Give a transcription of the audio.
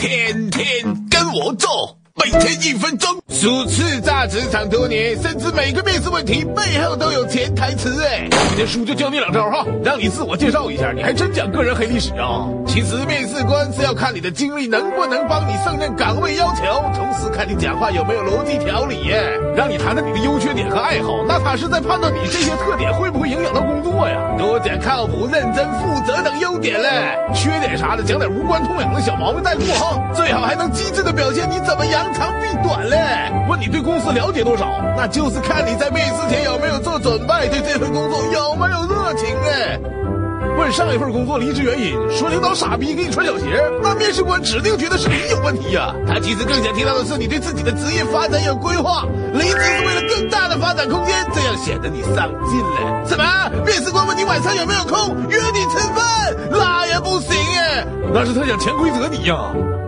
天天跟我做，每天一分钟。主持在职场多年，甚至每个面试问题背后都有潜台词。哎，今天叔就教你两招哈，让你自我介绍一下。你还真讲个人黑历史啊？其实面试官是要看你的经历能不能帮你胜任岗位要求，同时看你讲话有没有逻辑条理。耶，让你谈谈你的优缺点和爱好，那他是在判断你这些特点会不会影响到工作呀。多讲靠谱、认真、负责点嘞，缺点啥的讲点无关痛痒的小毛病带过哈。最好还能机智的表现你怎么扬长避短嘞。问你对公司了解多少，那就是看你在面试前有没有做准备，对这份工作有没有热情哎。问上一份工作离职原因，说领导傻逼给你穿小鞋，那面试官指定觉得是你有问题呀。他其实更想听到的是你对自己的职业发展有规划，离职是为了更大的发展空间，这样显得你上进了。什么？面试官问你晚上有没有空，约你吃饭，那，是他想潜规则你呀。